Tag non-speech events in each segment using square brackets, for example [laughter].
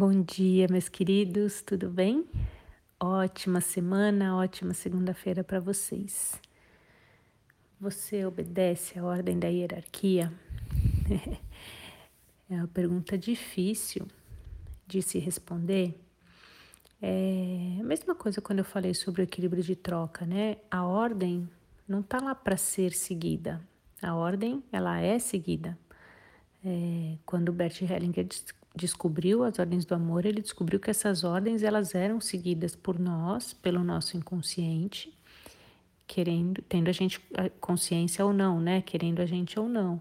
Bom dia, meus queridos, tudo bem? Ótima semana, ótima segunda-feira para vocês. Você obedece à ordem da hierarquia? [laughs] é uma pergunta difícil de se responder. É a mesma coisa quando eu falei sobre o equilíbrio de troca, né? A ordem não está lá para ser seguida. A ordem, ela é seguida. É, quando Bert Hellinger descobriu as ordens do amor, ele descobriu que essas ordens elas eram seguidas por nós, pelo nosso inconsciente, querendo, tendo a gente consciência ou não, né? Querendo a gente ou não.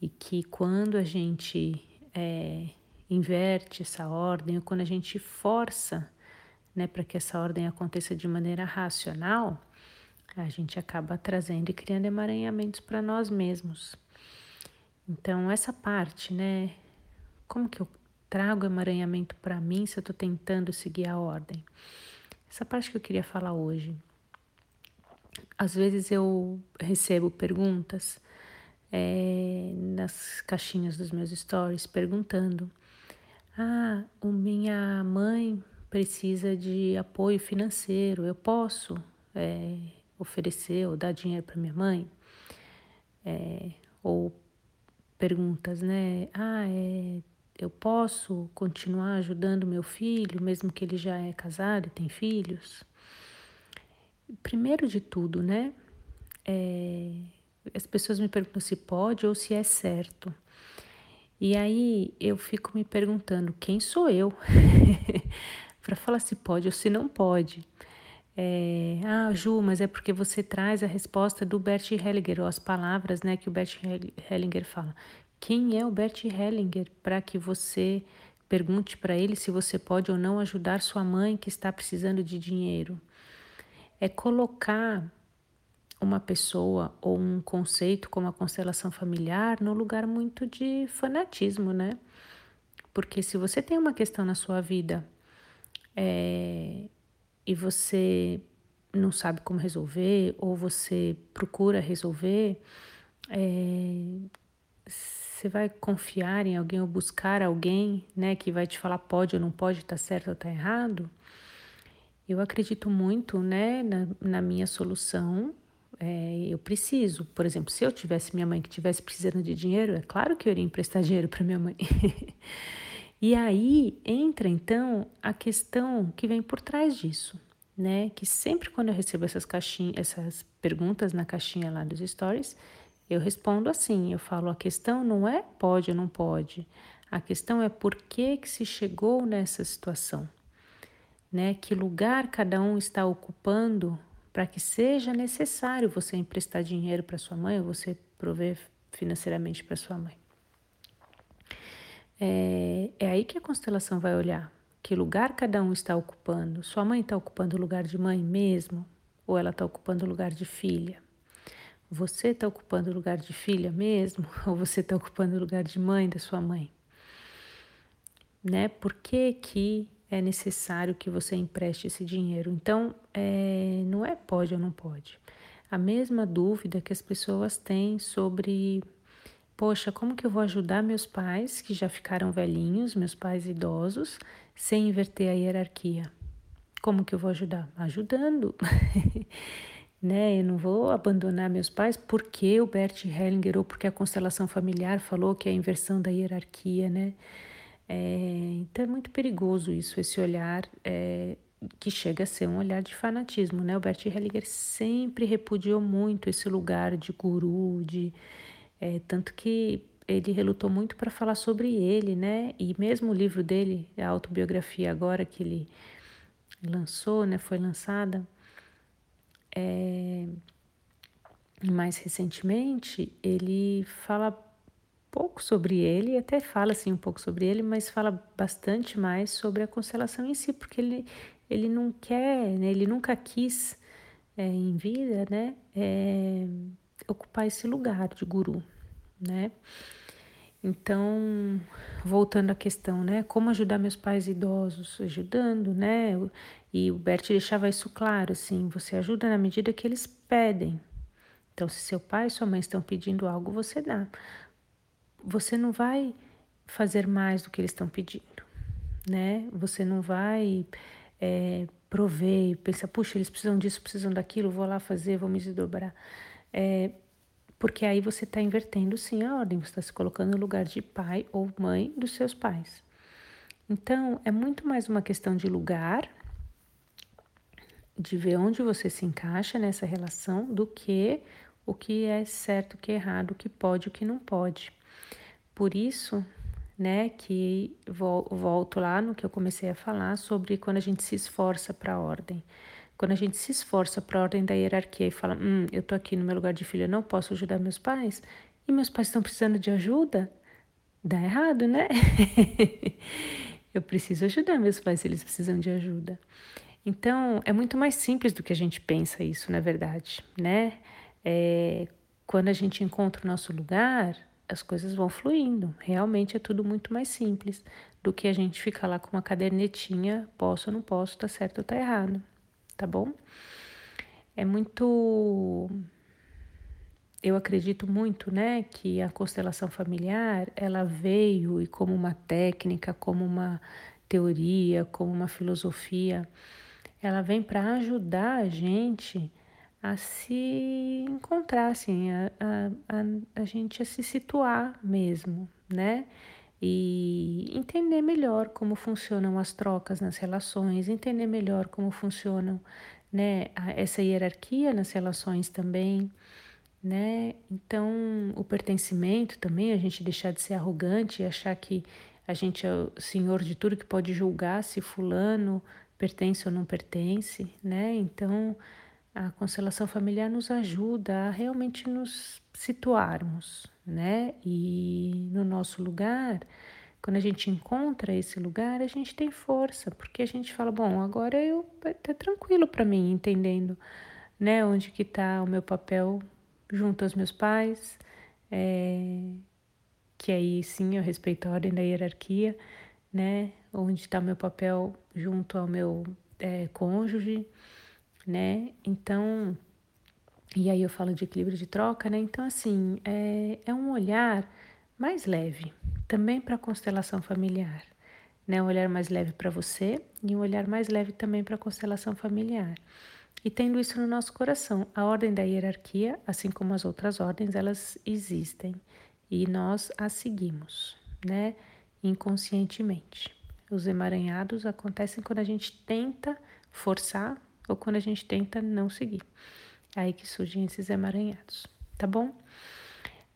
E que quando a gente é, inverte essa ordem, ou quando a gente força, né, para que essa ordem aconteça de maneira racional, a gente acaba trazendo e criando emaranhamentos para nós mesmos. Então, essa parte, né? Como que eu trago emaranhamento para mim se eu estou tentando seguir a ordem? Essa parte que eu queria falar hoje. Às vezes eu recebo perguntas é, nas caixinhas dos meus stories perguntando: Ah, minha mãe precisa de apoio financeiro, eu posso é, oferecer ou dar dinheiro para minha mãe? É, ou perguntas, né? Ah, é, eu posso continuar ajudando meu filho, mesmo que ele já é casado e tem filhos? Primeiro de tudo, né? É, as pessoas me perguntam se pode ou se é certo. E aí eu fico me perguntando quem sou eu [laughs] para falar se pode ou se não pode. É, ah, Ju, mas é porque você traz a resposta do Bert Hellinger, ou as palavras né, que o Bert Hellinger fala. Quem é o Bert Hellinger para que você pergunte para ele se você pode ou não ajudar sua mãe que está precisando de dinheiro? É colocar uma pessoa ou um conceito como a constelação familiar no lugar muito de fanatismo, né? Porque se você tem uma questão na sua vida é, e você não sabe como resolver, ou você procura resolver, é, você vai confiar em alguém ou buscar alguém, né, que vai te falar pode ou não pode, tá certo ou tá errado? Eu acredito muito, né, na, na minha solução. É, eu preciso, por exemplo, se eu tivesse minha mãe que tivesse precisando de dinheiro, é claro que eu iria emprestar [laughs] dinheiro para minha mãe. e aí entra então a questão que vem por trás disso, né? Que sempre quando eu recebo essas caixinhas, essas perguntas na caixinha lá dos stories, eu respondo assim, eu falo, a questão não é pode ou não pode, a questão é por que, que se chegou nessa situação, né? Que lugar cada um está ocupando para que seja necessário você emprestar dinheiro para sua mãe ou você prover financeiramente para sua mãe. É, é aí que a constelação vai olhar. Que lugar cada um está ocupando? Sua mãe está ocupando o lugar de mãe mesmo? Ou ela está ocupando o lugar de filha? Você está ocupando o lugar de filha mesmo? [laughs] Ou você está ocupando o lugar de mãe da sua mãe? Né? Por que, que é necessário que você empreste esse dinheiro? Então, é, não é pode ou não pode. A mesma dúvida que as pessoas têm sobre, poxa, como que eu vou ajudar meus pais que já ficaram velhinhos, meus pais idosos, sem inverter a hierarquia? Como que eu vou ajudar? Ajudando. [laughs] né? Eu não vou abandonar meus pais porque o Bert Hellinger ou porque a constelação familiar falou que é a inversão da hierarquia, né? É, então é muito perigoso isso, esse olhar é, que chega a ser um olhar de fanatismo, né? O Bert Hellinger sempre repudiou muito esse lugar de guru, de é, tanto que ele relutou muito para falar sobre ele, né? E mesmo o livro dele, a autobiografia agora que ele lançou, né? Foi lançada é, mais recentemente, ele fala pouco sobre ele, até fala assim um pouco sobre ele, mas fala bastante mais sobre a constelação em si, porque ele, ele não quer, né, ele nunca quis é, em vida, né, é, ocupar esse lugar de guru, né. Então, voltando à questão, né? Como ajudar meus pais idosos? Ajudando, né? E o Bert deixava isso claro, assim, você ajuda na medida que eles pedem. Então, se seu pai e sua mãe estão pedindo algo, você dá. Você não vai fazer mais do que eles estão pedindo, né? Você não vai é, prover e pensar, puxa, eles precisam disso, precisam daquilo, vou lá fazer, vou me desdobrar. É, porque aí você está invertendo sim a ordem, você está se colocando no lugar de pai ou mãe dos seus pais. Então, é muito mais uma questão de lugar, de ver onde você se encaixa nessa relação, do que o que é certo, o que é errado, o que pode, o que não pode. Por isso, né, que volto lá no que eu comecei a falar sobre quando a gente se esforça para a ordem. Quando a gente se esforça para a ordem da hierarquia e fala, hum, eu tô aqui no meu lugar de filha, eu não posso ajudar meus pais, e meus pais estão precisando de ajuda, dá errado, né? [laughs] eu preciso ajudar meus pais eles precisam de ajuda. Então, é muito mais simples do que a gente pensa isso, na verdade, né? É, quando a gente encontra o nosso lugar, as coisas vão fluindo. Realmente é tudo muito mais simples do que a gente ficar lá com uma cadernetinha, posso ou não posso, tá certo ou tá errado, tá bom? É muito eu acredito muito, né, que a constelação familiar, ela veio e como uma técnica, como uma teoria, como uma filosofia, ela vem para ajudar a gente a se encontrar, assim, a, a, a, a gente a se situar mesmo, né? E entender melhor como funcionam as trocas nas relações, entender melhor como funcionam, né, essa hierarquia nas relações também, né? Então, o pertencimento também, a gente deixar de ser arrogante e achar que a gente é o senhor de tudo que pode julgar se fulano pertence ou não pertence, né? Então, a constelação familiar nos ajuda a realmente nos situarmos, né? E no nosso lugar, quando a gente encontra esse lugar, a gente tem força, porque a gente fala, bom, agora eu tá tranquilo para mim, entendendo, né, onde que tá o meu papel junto aos meus pais, é, que aí sim eu respeito a ordem da hierarquia, né? Onde está meu papel junto ao meu é, cônjuge, né? Então, e aí eu falo de equilíbrio de troca, né? Então, assim, é, é um olhar mais leve, também para a constelação familiar, né? Um olhar mais leve para você e um olhar mais leve também para a constelação familiar. E tendo isso no nosso coração, a ordem da hierarquia, assim como as outras ordens, elas existem e nós as seguimos, né? Inconscientemente. Os emaranhados acontecem quando a gente tenta forçar ou quando a gente tenta não seguir. É aí que surgem esses emaranhados, tá bom?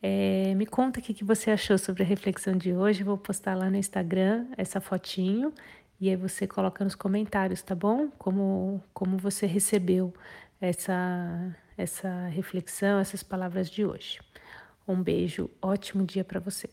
É, me conta o que, você achou sobre a reflexão de hoje. Vou postar lá no Instagram essa fotinho e aí você coloca nos comentários, tá bom? Como, como você recebeu essa, essa reflexão, essas palavras de hoje. Um beijo, ótimo dia para você.